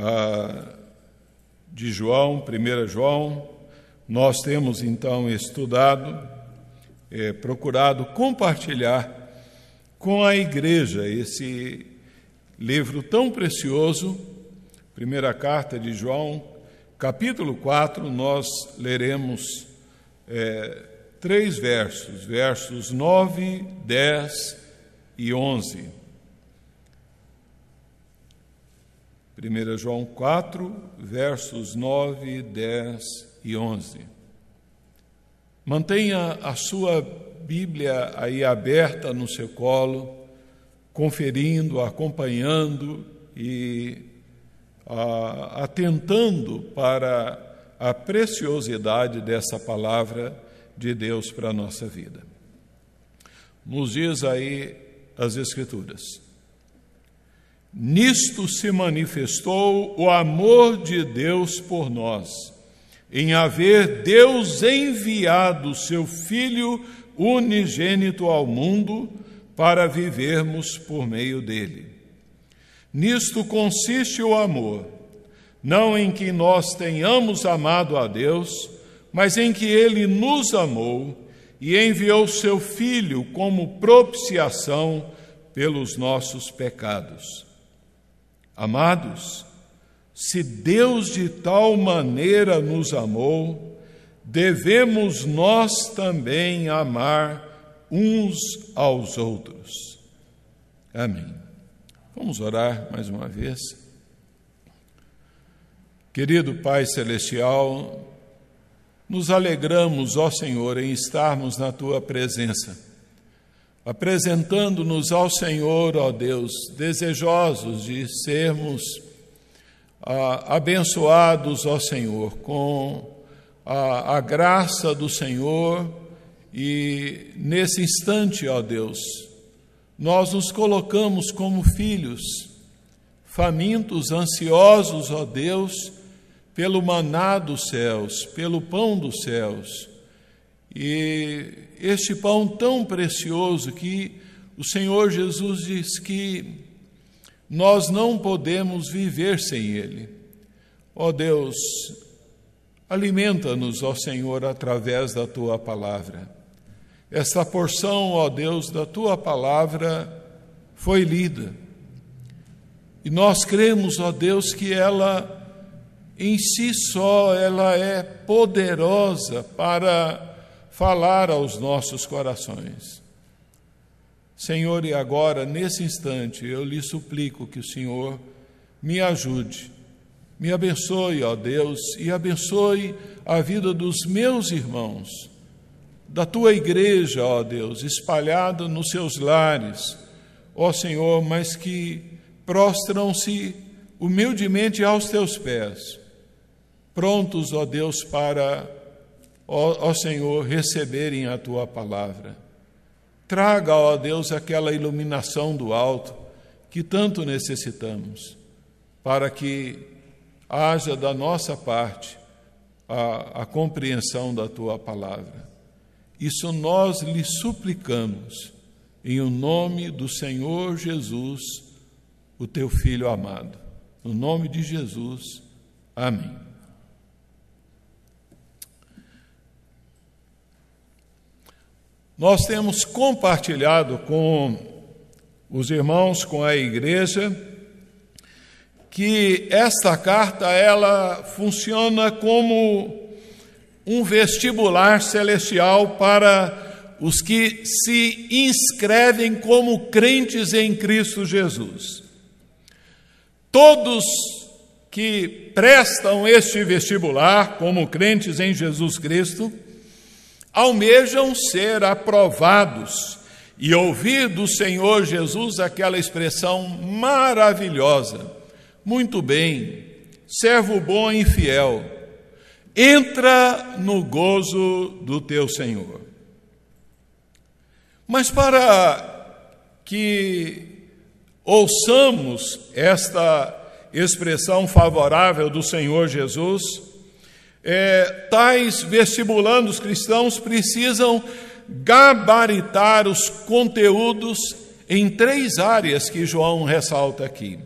ah, de João, 1 João, nós temos então estudado, é, procurado compartilhar com a igreja esse livro tão precioso, primeira carta de João, capítulo 4, nós leremos é, três versos, versos 9, 10 e 11. 1 João 4, versos 9, 10 e 11. Mantenha a sua Bíblia aí aberta no seu colo, conferindo, acompanhando e a, atentando para a preciosidade dessa palavra de Deus para a nossa vida. Nos diz aí as Escrituras. Nisto se manifestou o amor de Deus por nós, em haver Deus enviado seu Filho unigênito ao mundo para vivermos por meio dele. Nisto consiste o amor, não em que nós tenhamos amado a Deus, mas em que ele nos amou e enviou seu Filho como propiciação pelos nossos pecados. Amados, se Deus de tal maneira nos amou, devemos nós também amar uns aos outros. Amém. Vamos orar mais uma vez. Querido Pai Celestial, nos alegramos, ó Senhor, em estarmos na tua presença, apresentando-nos ao Senhor, ó Deus, desejosos de sermos ah, abençoados, ó Senhor, com a, a graça do Senhor e nesse instante, ó Deus, nós nos colocamos como filhos, famintos, ansiosos, ó Deus, pelo maná dos céus, pelo pão dos céus. E este pão tão precioso que o Senhor Jesus diz que nós não podemos viver sem ele. Ó Deus, Alimenta-nos, ó Senhor, através da tua palavra. Esta porção, ó Deus, da tua palavra foi lida. E nós cremos, ó Deus, que ela em si só ela é poderosa para falar aos nossos corações. Senhor, e agora, nesse instante, eu lhe suplico que o Senhor me ajude me abençoe, ó Deus, e abençoe a vida dos meus irmãos, da tua igreja, ó Deus, espalhada nos seus lares, ó Senhor, mas que prostram-se humildemente aos teus pés, prontos, ó Deus, para, ó, ó Senhor, receberem a tua palavra. Traga, ó Deus, aquela iluminação do alto que tanto necessitamos, para que haja da nossa parte a, a compreensão da tua palavra. Isso nós lhe suplicamos, em o nome do Senhor Jesus, o teu Filho amado. No nome de Jesus, amém. Nós temos compartilhado com os irmãos, com a igreja, que esta carta ela funciona como um vestibular celestial para os que se inscrevem como crentes em Cristo Jesus. Todos que prestam este vestibular como crentes em Jesus Cristo almejam ser aprovados e ouvir do Senhor Jesus aquela expressão maravilhosa muito bem, servo bom e fiel, entra no gozo do teu Senhor. Mas para que ouçamos esta expressão favorável do Senhor Jesus, é, tais vestibulandos cristãos precisam gabaritar os conteúdos em três áreas que João ressalta aqui.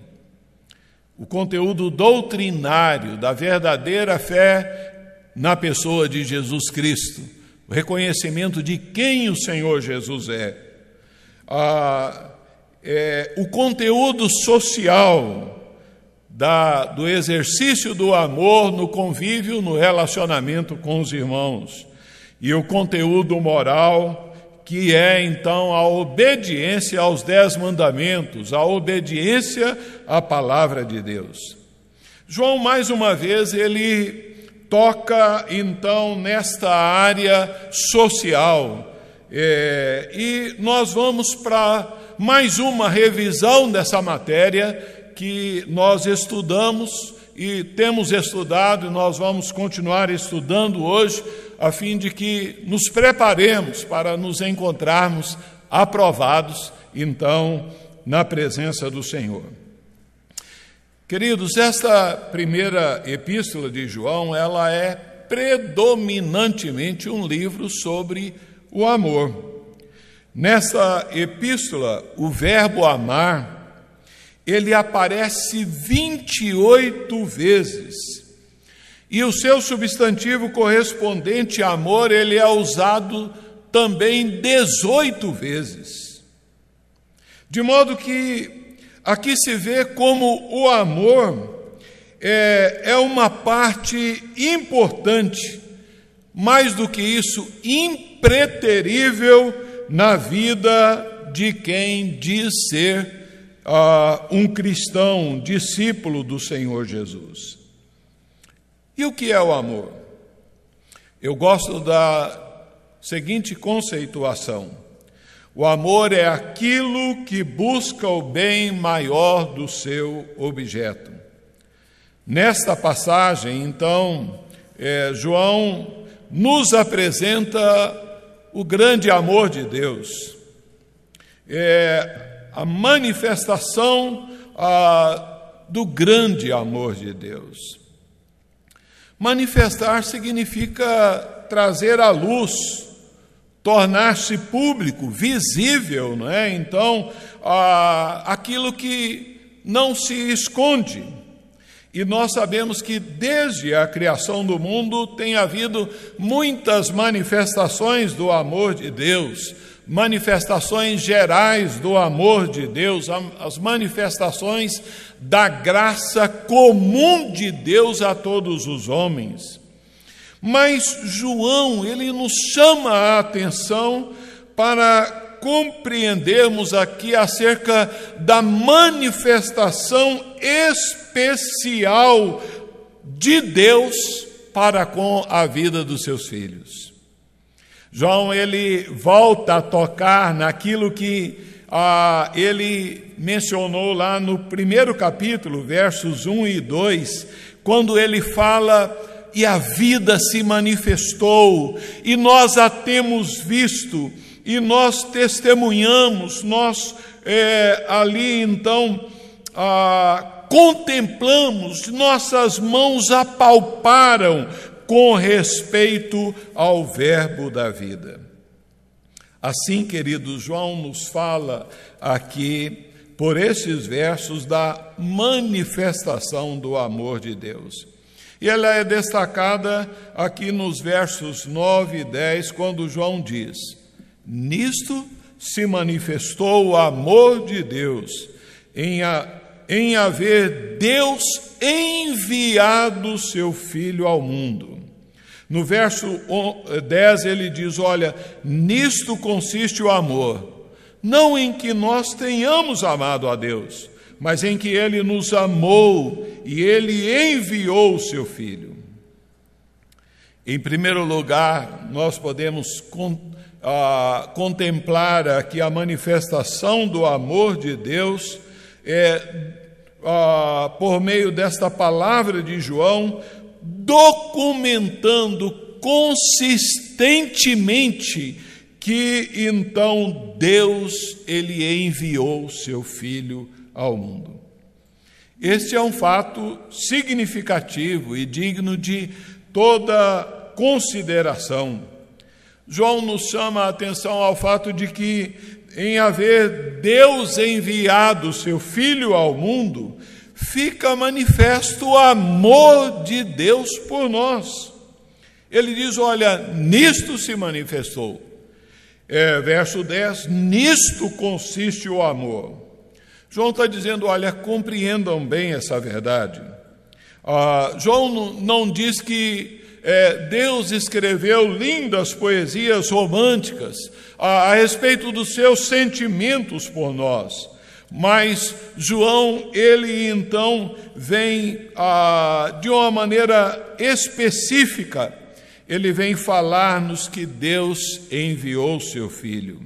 o conteúdo doutrinário da verdadeira fé na pessoa de Jesus Cristo, o reconhecimento de quem o Senhor Jesus é, ah, é o conteúdo social da, do exercício do amor no convívio, no relacionamento com os irmãos, e o conteúdo moral que é então a obediência aos dez mandamentos, a obediência à palavra de Deus. João, mais uma vez, ele toca então nesta área social. É, e nós vamos para mais uma revisão dessa matéria que nós estudamos e temos estudado, e nós vamos continuar estudando hoje, a fim de que nos preparemos para nos encontrarmos aprovados, então, na presença do Senhor. Queridos, esta primeira epístola de João, ela é predominantemente um livro sobre o amor. Nessa epístola, o verbo amar, ele aparece 28 vezes e o seu substantivo correspondente amor, ele é usado também 18 vezes. De modo que aqui se vê como o amor é, é uma parte importante, mais do que isso, impreterível na vida de quem diz ser uh, um cristão, discípulo do Senhor Jesus. E o que é o amor? Eu gosto da seguinte conceituação: o amor é aquilo que busca o bem maior do seu objeto. Nesta passagem, então, é, João nos apresenta o grande amor de Deus, é a manifestação do grande amor de Deus. Manifestar significa trazer à luz, tornar-se público, visível, não é? Então, aquilo que não se esconde. E nós sabemos que desde a criação do mundo tem havido muitas manifestações do amor de Deus manifestações gerais do amor de Deus, as manifestações da graça comum de Deus a todos os homens. Mas João, ele nos chama a atenção para compreendermos aqui acerca da manifestação especial de Deus para com a vida dos seus filhos. João ele volta a tocar naquilo que ah, ele mencionou lá no primeiro capítulo, versos 1 e 2, quando ele fala e a vida se manifestou, e nós a temos visto, e nós testemunhamos, nós é, ali então ah, contemplamos, nossas mãos apalparam com respeito ao Verbo da vida. Assim, querido João nos fala aqui, por esses versos, da manifestação do amor de Deus. E ela é destacada aqui nos versos 9 e 10, quando João diz: Nisto se manifestou o amor de Deus, em, a, em haver Deus enviado seu Filho ao mundo no verso 10 ele diz: Olha, nisto consiste o amor, não em que nós tenhamos amado a Deus, mas em que ele nos amou e ele enviou o seu Filho. Em primeiro lugar, nós podemos con, ah, contemplar aqui a manifestação do amor de Deus é, ah, por meio desta palavra de João, documentando consistentemente que então Deus ele enviou seu filho ao mundo. Este é um fato significativo e digno de toda consideração. João nos chama a atenção ao fato de que, em haver Deus enviado seu Filho ao mundo, fica manifesto o amor de Deus por nós. Ele diz: Olha, nisto se manifestou. É, verso 10: Nisto consiste o amor. João está dizendo: Olha, compreendam bem essa verdade. Ah, João não diz que é, Deus escreveu lindas poesias românticas a, a respeito dos seus sentimentos por nós. Mas João, ele então vem ah, de uma maneira específica, ele vem falar-nos que Deus enviou seu filho.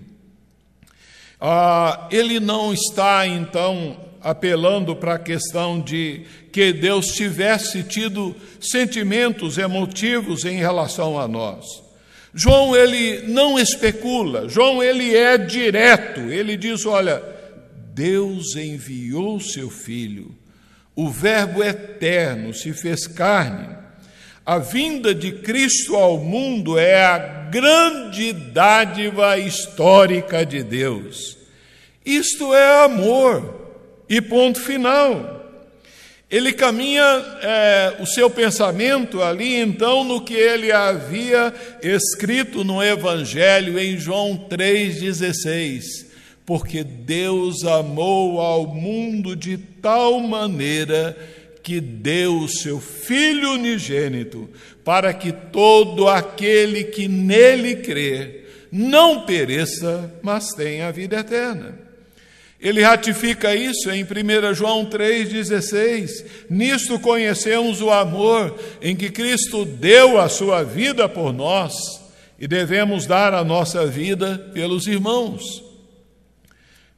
Ah, ele não está então apelando para a questão de que Deus tivesse tido sentimentos emotivos em relação a nós. João ele não especula, João ele é direto. Ele diz, olha, Deus enviou seu filho. O Verbo eterno se fez carne. A vinda de Cristo ao mundo é a grande dádiva histórica de Deus. Isto é amor. E ponto final. Ele caminha é, o seu pensamento ali, então, no que ele havia escrito no Evangelho em João 3,16. Porque Deus amou ao mundo de tal maneira que deu o seu Filho unigênito, para que todo aquele que nele crê não pereça, mas tenha a vida eterna. Ele ratifica isso em 1 João 3,16. Nisto conhecemos o amor em que Cristo deu a sua vida por nós e devemos dar a nossa vida pelos irmãos.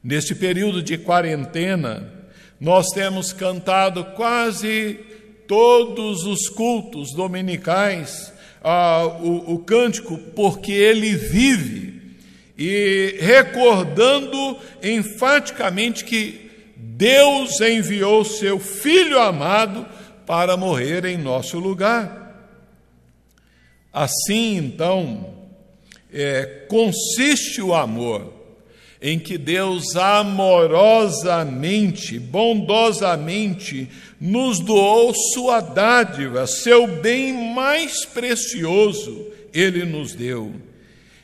Neste período de quarentena, nós temos cantado quase todos os cultos dominicais ah, o, o cântico Porque Ele Vive e recordando enfaticamente que Deus enviou seu Filho amado para morrer em nosso lugar. Assim, então, é, consiste o amor em que Deus amorosamente, bondosamente, nos doou sua dádiva, seu bem mais precioso, Ele nos deu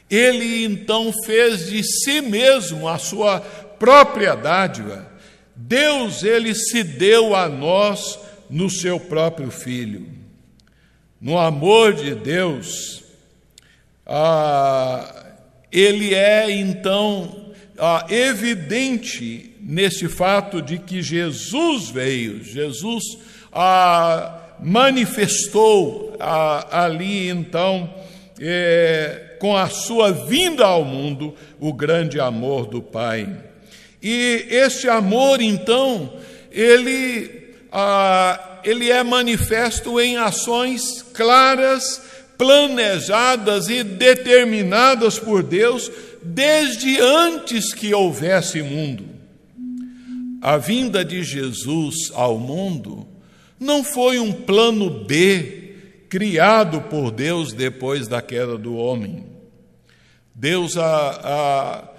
ele então fez de si mesmo a sua própria dádiva. Deus, ele se deu a nós no seu próprio Filho. No amor de Deus, ah, ele é então ah, evidente nesse fato de que Jesus veio, Jesus ah, manifestou ah, ali então. Eh, com a sua vinda ao mundo, o grande amor do Pai. E este amor, então, ele, ele é manifesto em ações claras, planejadas e determinadas por Deus desde antes que houvesse mundo. A vinda de Jesus ao mundo não foi um plano B criado por Deus depois da queda do homem. Deus, a, a,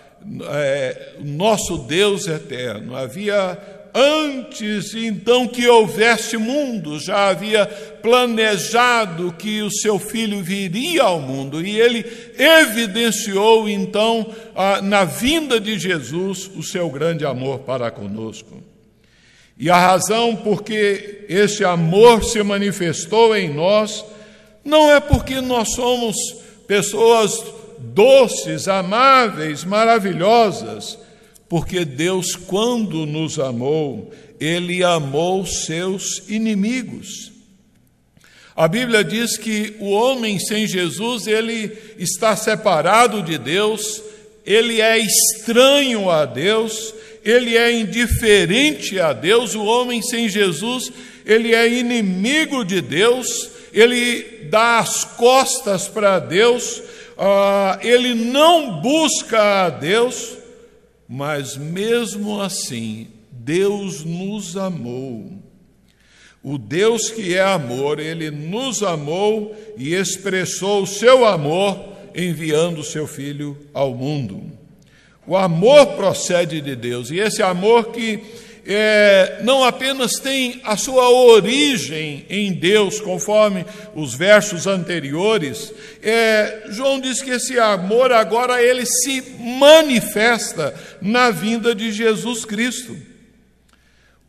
é, nosso Deus eterno, havia antes então que houvesse mundo, já havia planejado que o seu filho viria ao mundo e ele evidenciou então na vinda de Jesus o seu grande amor para conosco. E a razão por que esse amor se manifestou em nós não é porque nós somos pessoas doces, amáveis, maravilhosas, porque Deus, quando nos amou, Ele amou seus inimigos. A Bíblia diz que o homem sem Jesus, ele está separado de Deus, ele é estranho a Deus, ele é indiferente a Deus, o homem sem Jesus, ele é inimigo de Deus, ele dá as costas para Deus, uh, ele não busca a Deus, mas mesmo assim, Deus nos amou. O Deus que é amor, ele nos amou e expressou o seu amor enviando o seu filho ao mundo. O amor procede de Deus, e esse amor que é, não apenas tem a sua origem em Deus, conforme os versos anteriores, é, João diz que esse amor agora ele se manifesta na vinda de Jesus Cristo.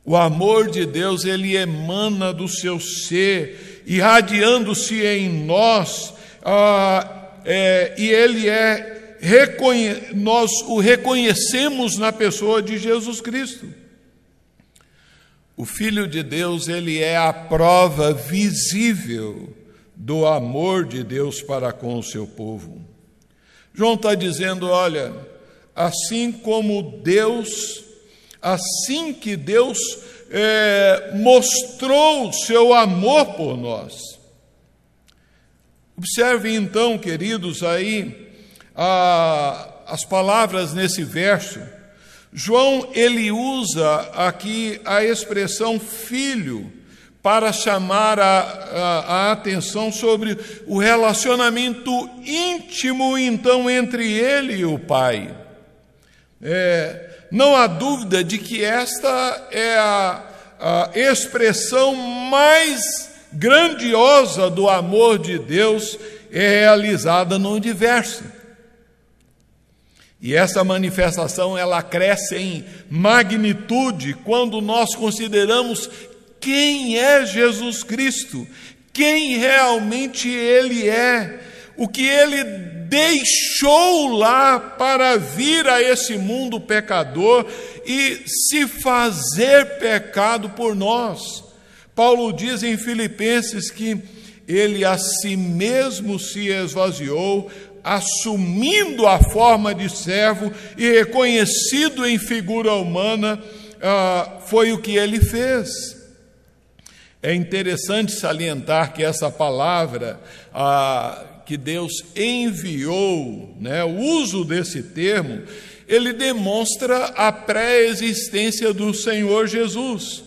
O amor de Deus ele emana do seu ser, irradiando-se em nós, ah, é, e ele é nós o reconhecemos na pessoa de Jesus Cristo. O Filho de Deus, ele é a prova visível do amor de Deus para com o seu povo. João está dizendo: olha, assim como Deus, assim que Deus é, mostrou o seu amor por nós. Observe então, queridos, aí a, as palavras nesse verso João ele usa aqui a expressão filho para chamar a, a, a, atenção sobre o relacionamento íntimo então entre ele e o pai. É, não há dúvida de que esta é a, a expressão mais grandiosa do amor de Deus é realizada no universo. E essa manifestação ela cresce em magnitude quando nós consideramos quem é Jesus Cristo, quem realmente ele é, o que ele deixou lá para vir a esse mundo pecador e se fazer pecado por nós. Paulo diz em Filipenses que ele a si mesmo se esvaziou, assumindo a forma de servo e reconhecido em figura humana, ah, foi o que ele fez. É interessante salientar que essa palavra ah, que Deus enviou, né, o uso desse termo, ele demonstra a pré-existência do Senhor Jesus.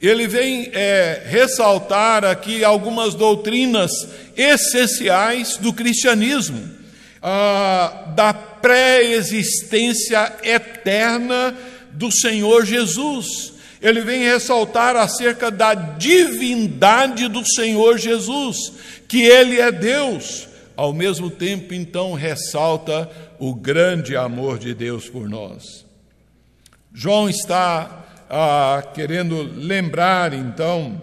Ele vem é, ressaltar aqui algumas doutrinas essenciais do cristianismo ah, da pré-existência eterna do Senhor Jesus. Ele vem ressaltar acerca da divindade do Senhor Jesus, que Ele é Deus. Ao mesmo tempo, então, ressalta o grande amor de Deus por nós. João está ah, querendo lembrar, então,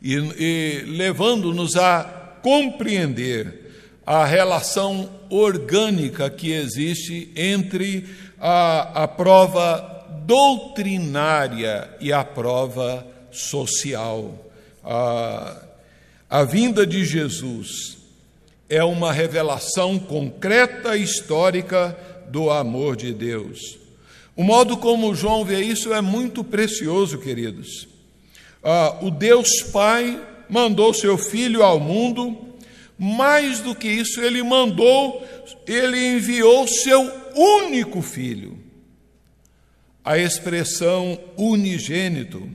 e, e levando-nos a compreender a relação orgânica que existe entre a, a prova doutrinária e a prova social. A, a vinda de Jesus é uma revelação concreta e histórica do amor de Deus. O modo como João vê isso é muito precioso, queridos. Ah, o Deus Pai mandou seu Filho ao mundo mais do que isso, ele mandou, ele enviou seu único filho. A expressão unigênito,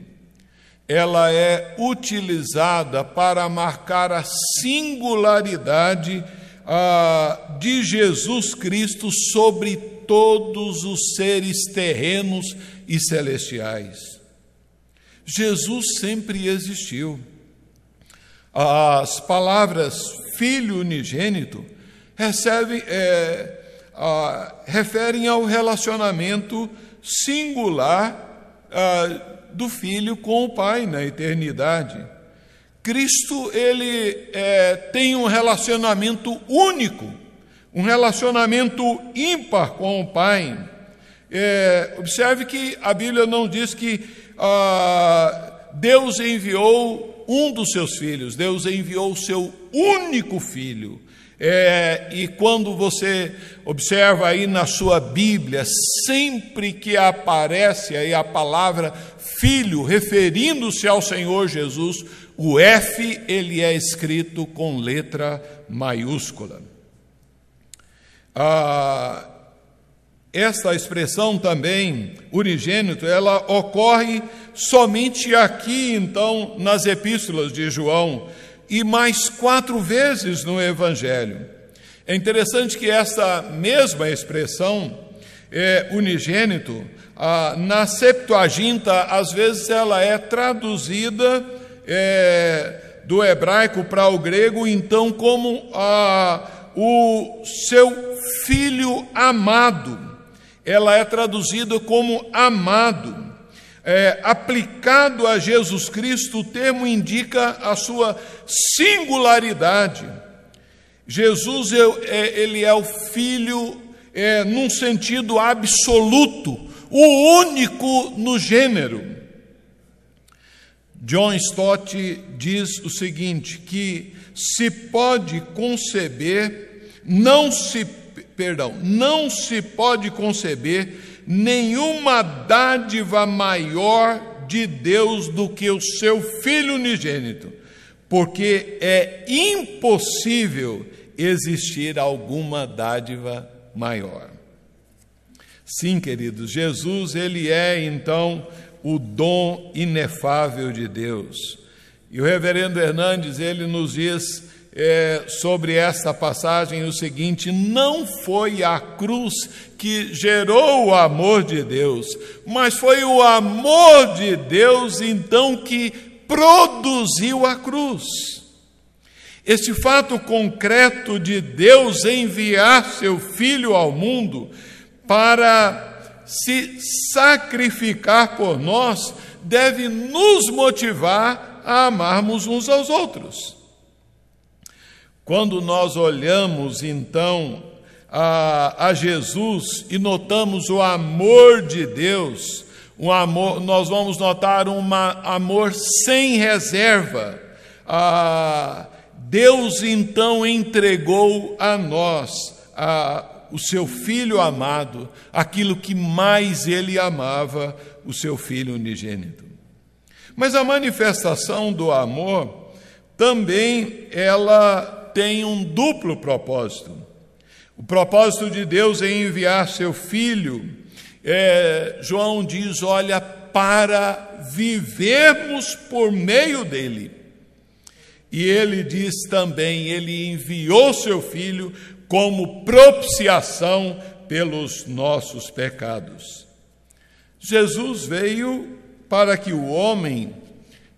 ela é utilizada para marcar a singularidade ah, de Jesus Cristo sobre todos os seres terrenos e celestiais. Jesus sempre existiu. As palavras filho unigênito recebe, é, a, referem ao relacionamento singular a, do filho com o pai na eternidade. Cristo ele é, tem um relacionamento único, um relacionamento ímpar com o Pai. É, observe que a Bíblia não diz que ah, Deus enviou um dos seus filhos, Deus enviou o seu único filho. É, e quando você observa aí na sua Bíblia, sempre que aparece aí a palavra filho, referindo-se ao Senhor Jesus, o F ele é escrito com letra maiúscula. Ah, esta expressão também, unigênito, ela ocorre somente aqui, então, nas epístolas de João, e mais quatro vezes no Evangelho. É interessante que esta mesma expressão, é, unigênito, ah, na Septuaginta, às vezes ela é traduzida é, do hebraico para o grego, então, como ah, o seu filho amado. Ela é traduzida como amado. É, aplicado a Jesus Cristo, o termo indica a sua singularidade. Jesus é, ele é o filho é, num sentido absoluto, o único no gênero. John Stott diz o seguinte: que se pode conceber, não se, perdão, não se pode conceber nenhuma dádiva maior de Deus do que o seu Filho unigênito, porque é impossível existir alguma dádiva maior. Sim, queridos, Jesus, ele é então o dom inefável de Deus. E o reverendo Hernandes, ele nos diz é, sobre esta passagem o seguinte: não foi a cruz que gerou o amor de Deus, mas foi o amor de Deus então que produziu a cruz. Este fato concreto de Deus enviar seu Filho ao mundo para se sacrificar por nós deve nos motivar a amarmos uns aos outros. Quando nós olhamos então a, a Jesus e notamos o amor de Deus, um amor, nós vamos notar um amor sem reserva. Ah, Deus então entregou a nós o seu filho amado, aquilo que mais ele amava, o seu filho unigênito. Mas a manifestação do amor também ela tem um duplo propósito. O propósito de Deus em enviar seu filho, é, João diz: olha, para vivermos por meio dele. E ele diz também: ele enviou seu filho como propiciação pelos nossos pecados. Jesus veio para que o homem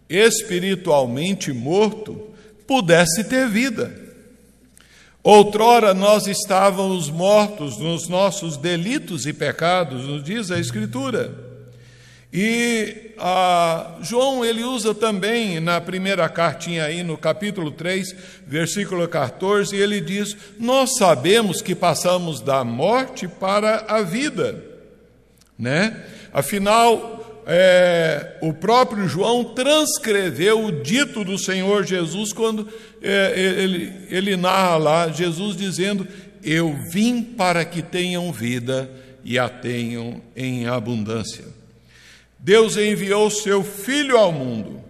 espiritualmente morto pudesse ter vida. Outrora nós estávamos mortos nos nossos delitos e pecados, nos diz a Escritura. E ah, João ele usa também na primeira cartinha aí no capítulo 3, versículo 14, ele diz: "Nós sabemos que passamos da morte para a vida", né? Afinal, é, o próprio João transcreveu o dito do Senhor Jesus quando ele, ele narra lá Jesus dizendo: Eu vim para que tenham vida e a tenham em abundância. Deus enviou seu Filho ao mundo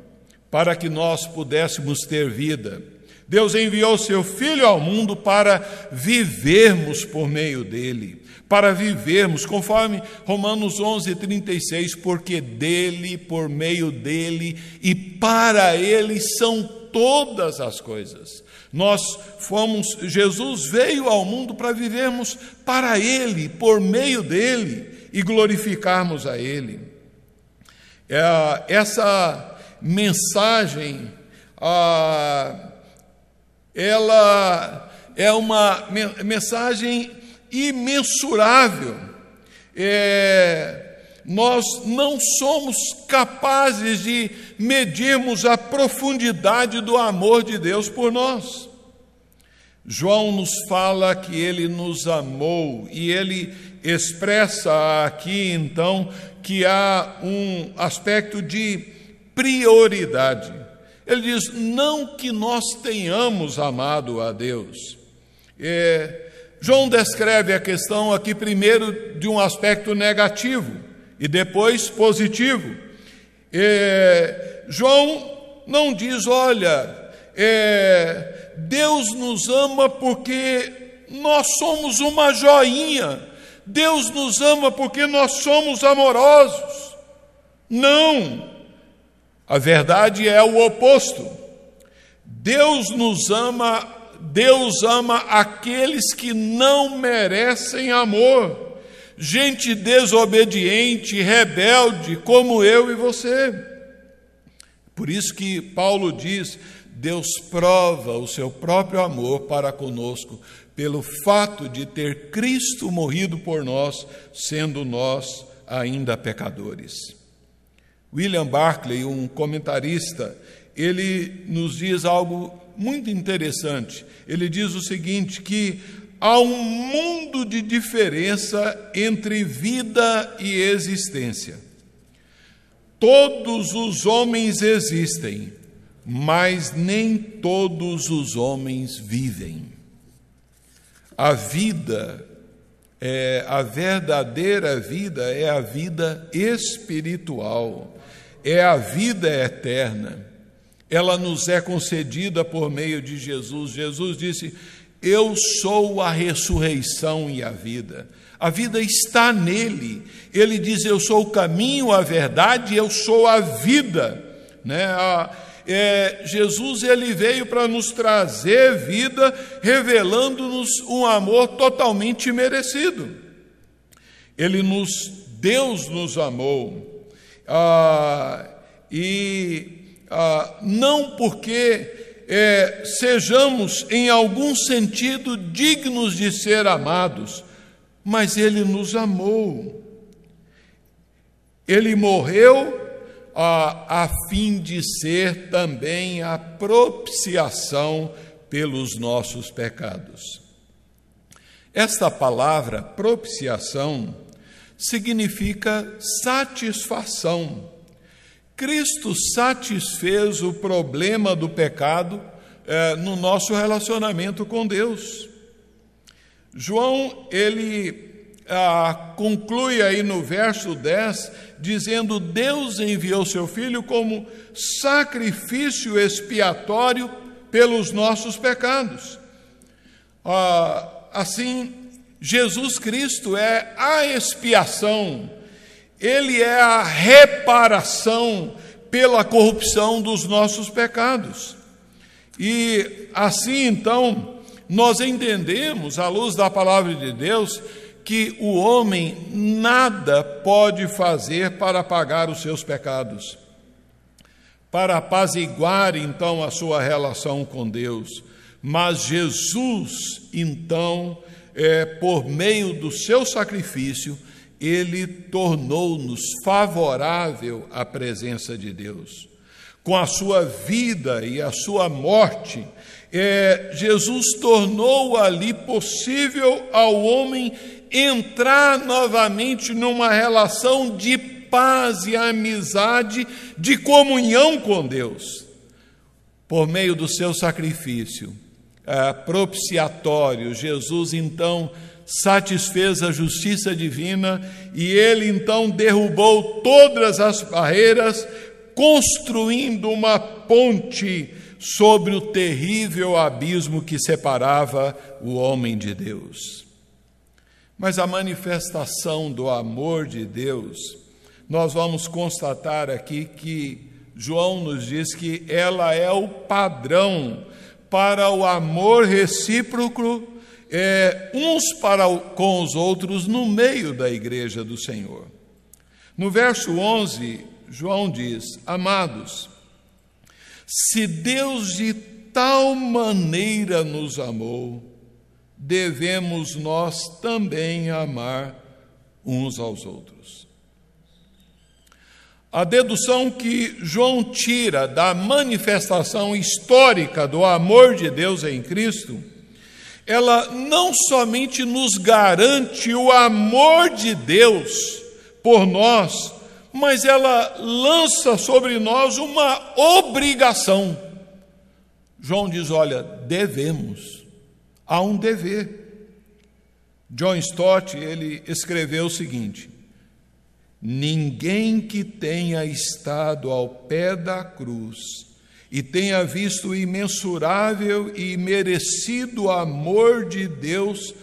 para que nós pudéssemos ter vida. Deus enviou seu Filho ao mundo para vivermos por meio dele, para vivermos, conforme Romanos 11, 36, porque dele, por meio dele e para ele são todas as coisas. Nós fomos, Jesus veio ao mundo para vivermos para ele, por meio dele e glorificarmos a ele. É, essa mensagem, ela é uma mensagem imensurável. É, nós não somos capazes de medirmos a profundidade do amor de Deus por nós. João nos fala que ele nos amou e ele expressa aqui então que há um aspecto de prioridade. Ele diz: não que nós tenhamos amado a Deus. É, João descreve a questão aqui primeiro de um aspecto negativo e depois positivo. É, João não diz, olha, é, Deus nos ama porque nós somos uma joinha Deus nos ama porque nós somos amorosos. Não. A verdade é o oposto. Deus nos ama, Deus ama aqueles que não merecem amor. Gente desobediente, rebelde, como eu e você. Por isso que Paulo diz: Deus prova o seu próprio amor para conosco, pelo fato de ter Cristo morrido por nós, sendo nós ainda pecadores. William Barclay, um comentarista, ele nos diz algo muito interessante. Ele diz o seguinte: que há um mundo de diferença entre vida e existência. Todos os homens existem, mas nem todos os homens vivem. A vida, é, a verdadeira vida é a vida espiritual, é a vida eterna. Ela nos é concedida por meio de Jesus. Jesus disse: Eu sou a ressurreição e a vida. A vida está nele. Ele diz: Eu sou o caminho, a verdade, eu sou a vida. Né? A, é, Jesus ele veio para nos trazer vida, revelando-nos um amor totalmente merecido. Ele nos, Deus nos amou, ah, e ah, não porque é, sejamos em algum sentido dignos de ser amados, mas Ele nos amou. Ele morreu a, a fim de ser também a propiciação pelos nossos pecados. Esta palavra propiciação significa satisfação. Cristo satisfez o problema do pecado eh, no nosso relacionamento com Deus. João, ele ah, conclui aí no verso 10, dizendo: Deus enviou seu Filho como sacrifício expiatório pelos nossos pecados. Ah, assim, Jesus Cristo é a expiação, ele é a reparação pela corrupção dos nossos pecados. E assim, então, nós entendemos, à luz da palavra de Deus, que o homem nada pode fazer para pagar os seus pecados, para apaziguar então a sua relação com Deus. Mas Jesus, então, é, por meio do seu sacrifício, ele tornou-nos favorável à presença de Deus. Com a sua vida e a sua morte, é, Jesus tornou ali possível ao homem entrar novamente numa relação de paz e amizade, de comunhão com Deus, por meio do seu sacrifício é, propiciatório. Jesus então satisfez a justiça divina e ele então derrubou todas as barreiras, construindo uma ponte sobre o terrível abismo que separava o homem de Deus. Mas a manifestação do amor de Deus, nós vamos constatar aqui que João nos diz que ela é o padrão para o amor recíproco é, uns para com os outros no meio da igreja do Senhor. No verso 11, João diz: Amados, se Deus de tal maneira nos amou, devemos nós também amar uns aos outros. A dedução que João tira da manifestação histórica do amor de Deus em Cristo, ela não somente nos garante o amor de Deus por nós, mas ela lança sobre nós uma obrigação. João diz: olha, devemos há um dever. John Stott, ele escreveu o seguinte: Ninguém que tenha estado ao pé da cruz e tenha visto o imensurável e merecido amor de Deus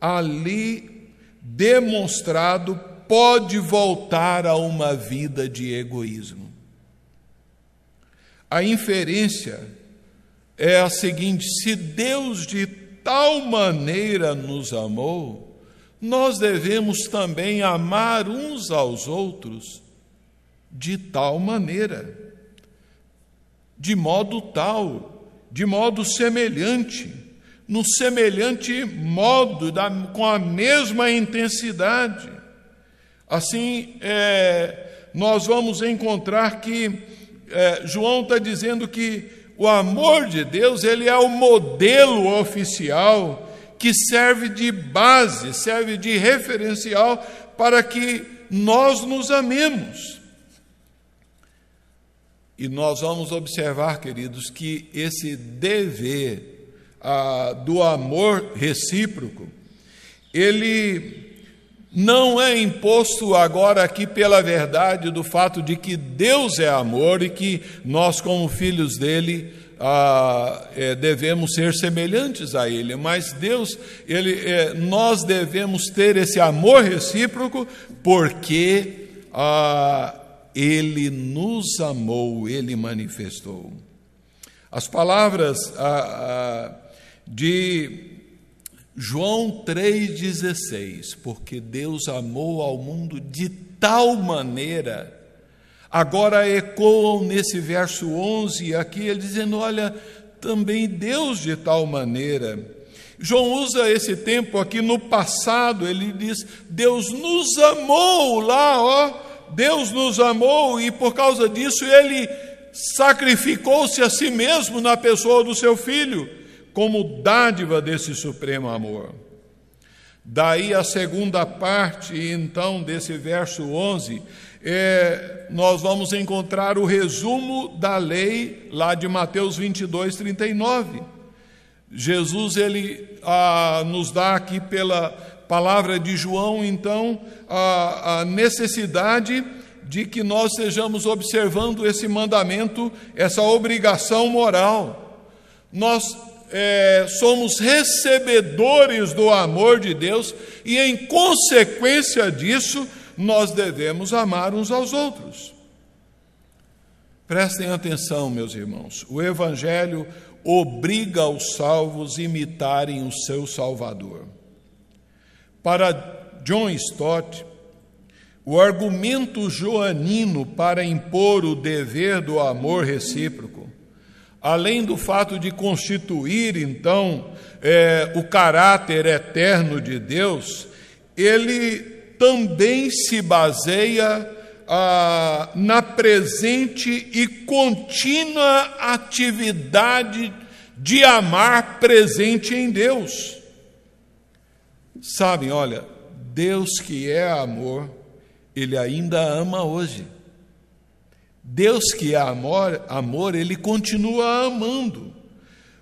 ali demonstrado pode voltar a uma vida de egoísmo. A inferência é a seguinte: se Deus de tal maneira nos amou, nós devemos também amar uns aos outros de tal maneira, de modo tal, de modo semelhante, no semelhante modo, da, com a mesma intensidade. Assim, é, nós vamos encontrar que é, João está dizendo que o amor de Deus ele é o modelo oficial que serve de base, serve de referencial para que nós nos amemos. E nós vamos observar, queridos, que esse dever ah, do amor recíproco, ele não é imposto agora aqui pela verdade do fato de que Deus é amor e que nós, como filhos dele, ah, é, devemos ser semelhantes a Ele, mas Deus, ele, é, nós devemos ter esse amor recíproco porque ah, Ele nos amou, Ele manifestou. As palavras de João 3,16, porque Deus amou ao mundo de tal maneira agora ecoam nesse verso 11 aqui, ele dizendo: Olha, também Deus de tal maneira. João usa esse tempo aqui no passado, ele diz: Deus nos amou lá, ó, Deus nos amou e por causa disso ele sacrificou-se a si mesmo na pessoa do seu filho, como dádiva desse supremo amor. Daí a segunda parte, então, desse verso 11, é, nós vamos encontrar o resumo da lei lá de Mateus 22, 39. Jesus ele ah, nos dá aqui pela palavra de João, então, a, a necessidade de que nós estejamos observando esse mandamento, essa obrigação moral. Nós é, somos recebedores do amor de Deus e, em consequência disso, nós devemos amar uns aos outros. Prestem atenção, meus irmãos, o Evangelho obriga os salvos a imitarem o seu Salvador. Para John Stott, o argumento joanino para impor o dever do amor recíproco, além do fato de constituir, então, é, o caráter eterno de Deus, ele também se baseia ah, na presente e contínua atividade de amar presente em Deus. Sabem, olha, Deus que é amor, Ele ainda ama hoje. Deus que é amor, amor, Ele continua amando.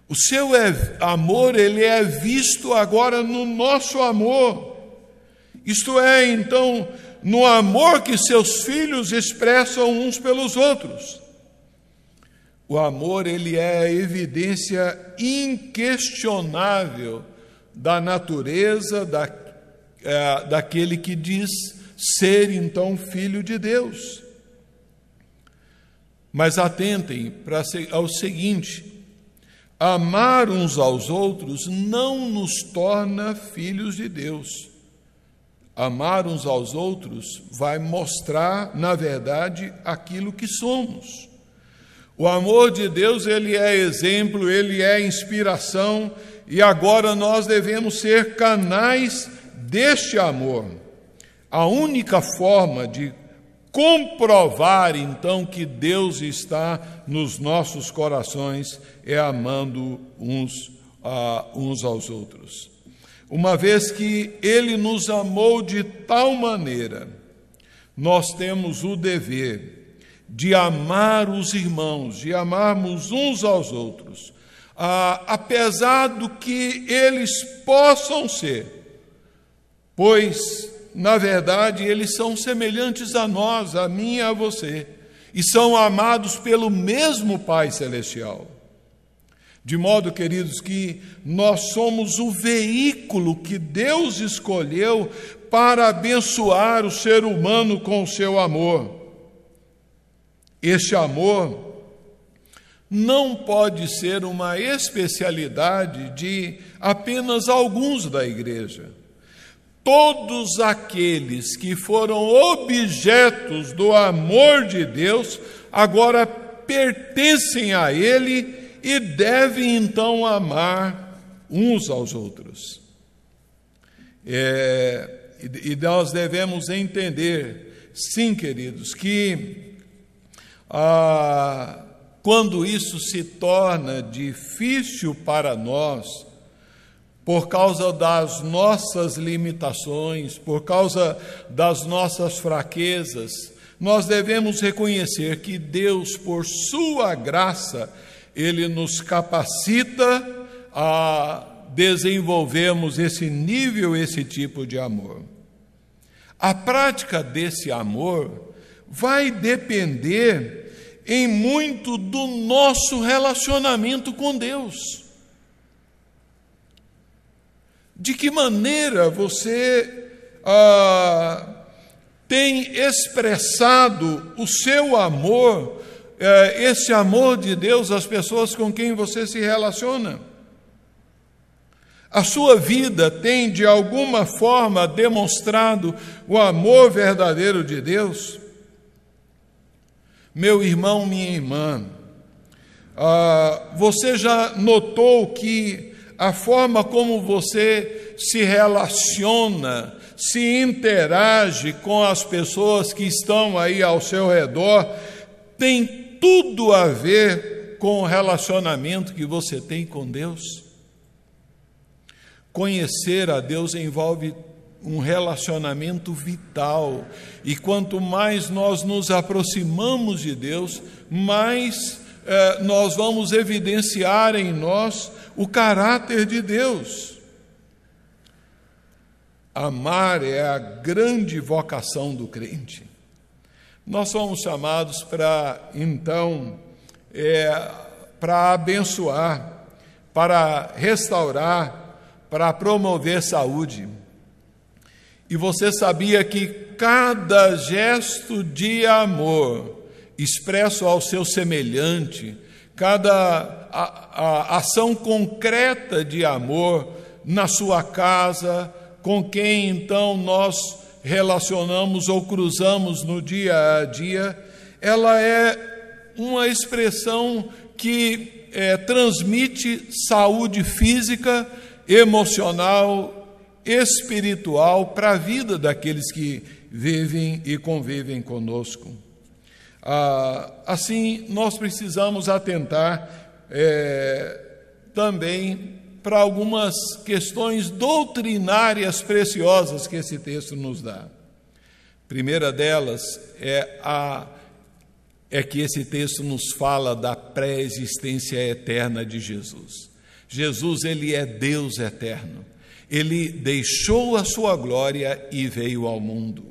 O seu é, amor, ele é visto agora no nosso amor. Isto é, então, no amor que seus filhos expressam uns pelos outros. O amor, ele é a evidência inquestionável da natureza da, é, daquele que diz ser, então, filho de Deus. Mas atentem para ao seguinte: amar uns aos outros não nos torna filhos de Deus amar uns aos outros vai mostrar, na verdade, aquilo que somos. O amor de Deus, ele é exemplo, ele é inspiração, e agora nós devemos ser canais deste amor. A única forma de comprovar então que Deus está nos nossos corações é amando uns, uh, uns aos outros uma vez que Ele nos amou de tal maneira, nós temos o dever de amar os irmãos, de amarmos uns aos outros, ah, apesar do que eles possam ser, pois, na verdade, eles são semelhantes a nós, a mim e a você, e são amados pelo mesmo Pai Celestial. De modo, queridos, que nós somos o veículo que Deus escolheu para abençoar o ser humano com o seu amor. Este amor não pode ser uma especialidade de apenas alguns da igreja. todos aqueles que foram objetos do amor de Deus, agora pertencem a Ele e devem então amar uns aos outros. É, e nós devemos entender, sim, queridos, que ah, quando isso se torna difícil para nós, por causa das nossas limitações, por causa das nossas fraquezas, nós devemos reconhecer que Deus, por Sua graça, Ele nos capacita a desenvolvermos esse nível, esse tipo de amor. A prática desse amor vai depender em muito do nosso relacionamento com Deus. De que maneira você ah, tem expressado o seu amor, eh, esse amor de Deus às pessoas com quem você se relaciona? A sua vida tem de alguma forma demonstrado o amor verdadeiro de Deus? Meu irmão, minha irmã, ah, você já notou que a forma como você se relaciona, se interage com as pessoas que estão aí ao seu redor, tem tudo a ver com o relacionamento que você tem com Deus. Conhecer a Deus envolve um relacionamento vital, e quanto mais nós nos aproximamos de Deus, mais eh, nós vamos evidenciar em nós o caráter de Deus. Amar é a grande vocação do crente. Nós somos chamados para, então, é, para abençoar, para restaurar, para promover saúde. E você sabia que cada gesto de amor expresso ao seu semelhante, cada a, a ação concreta de amor na sua casa, com quem então nós relacionamos ou cruzamos no dia a dia, ela é uma expressão que é, transmite saúde física, emocional, espiritual para a vida daqueles que vivem e convivem conosco. Ah, assim, nós precisamos atentar é, também para algumas questões doutrinárias preciosas que esse texto nos dá. primeira delas é a é que esse texto nos fala da pré-existência eterna de Jesus. Jesus, ele é Deus eterno. Ele deixou a sua glória e veio ao mundo.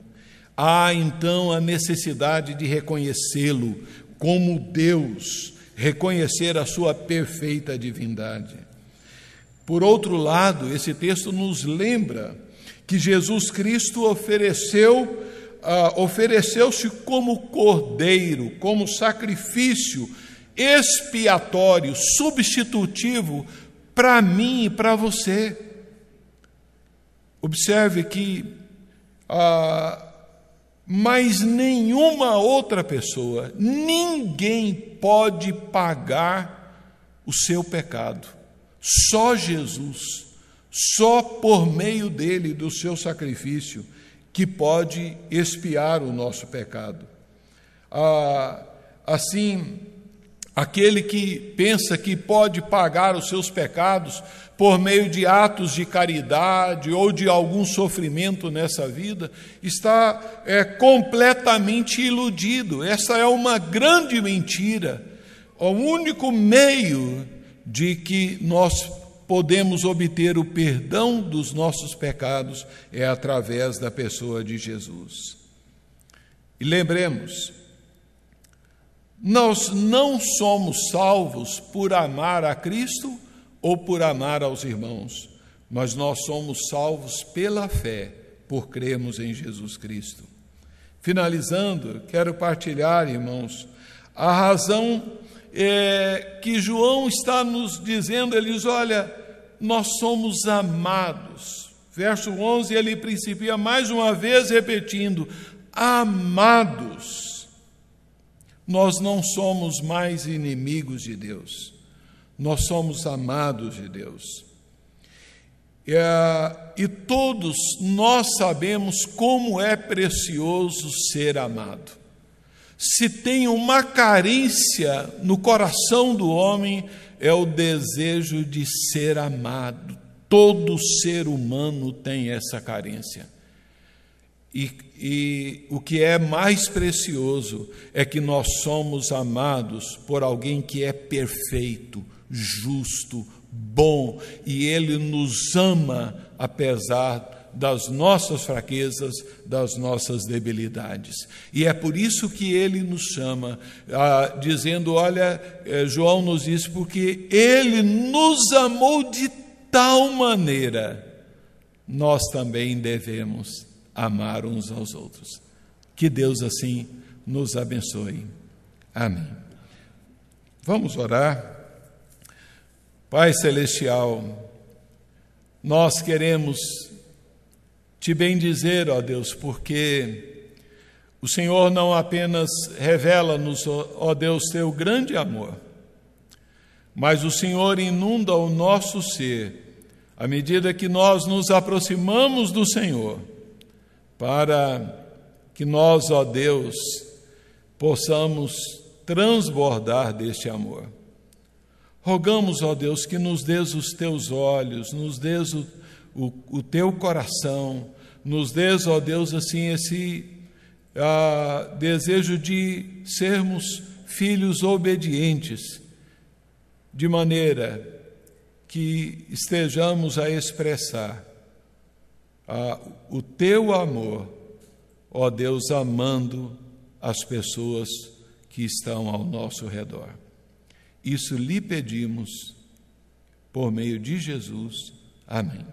Há então a necessidade de reconhecê-lo como Deus, reconhecer a sua perfeita divindade. Por outro lado, esse texto nos lembra que Jesus Cristo ofereceu uh, ofereceu-se como cordeiro, como sacrifício expiatório, substitutivo para mim e para você. Observe que mas nenhuma outra pessoa, ninguém pode pagar o seu pecado. Só Jesus, só por meio dele, do seu sacrifício, que pode expiar o nosso pecado. Ah, assim, aquele que pensa que pode pagar os seus pecados por meio de atos de caridade ou de algum sofrimento nessa vida, está é, completamente iludido. Essa é uma grande mentira. O único meio de que nós podemos obter o perdão dos nossos pecados é através da pessoa de Jesus. E lembremos, nós não somos salvos por amar a Cristo ou por amar aos irmãos, mas nós somos salvos pela fé, por crermos em Jesus Cristo. Finalizando, quero partilhar, irmãos, a razão é, que João está nos dizendo, ele diz: olha, nós somos amados, Verso 11, ele principia mais uma vez repetindo: Amados, nós não somos mais inimigos de Deus, nós somos amados de Deus. É, e todos nós sabemos como é precioso ser amado. Se tem uma carência no coração do homem, é o desejo de ser amado. Todo ser humano tem essa carência. E, e, o que é mais precioso é que nós somos amados por alguém que é perfeito, justo, bom, e ele nos ama apesar das nossas fraquezas, das nossas debilidades. E é por isso que ele nos chama, ah, dizendo: Olha, eh, João nos diz, porque ele nos amou de tal maneira, nós também devemos amar uns aos outros. Que Deus assim nos abençoe. Amém. Vamos orar. Pai Celestial, nós queremos te bendizer, ó Deus, porque o Senhor não apenas revela-nos, ó Deus, teu grande amor, mas o Senhor inunda o nosso ser à medida que nós nos aproximamos do Senhor para que nós, ó Deus, possamos transbordar deste amor. Rogamos, ó Deus, que nos dês os teus olhos, nos dês o, o, o teu coração, nos dês, ó Deus, assim, esse desejo de sermos filhos obedientes, de maneira que estejamos a expressar ah, o teu amor, ó Deus, amando as pessoas que estão ao nosso redor. Isso lhe pedimos por meio de Jesus. Amém.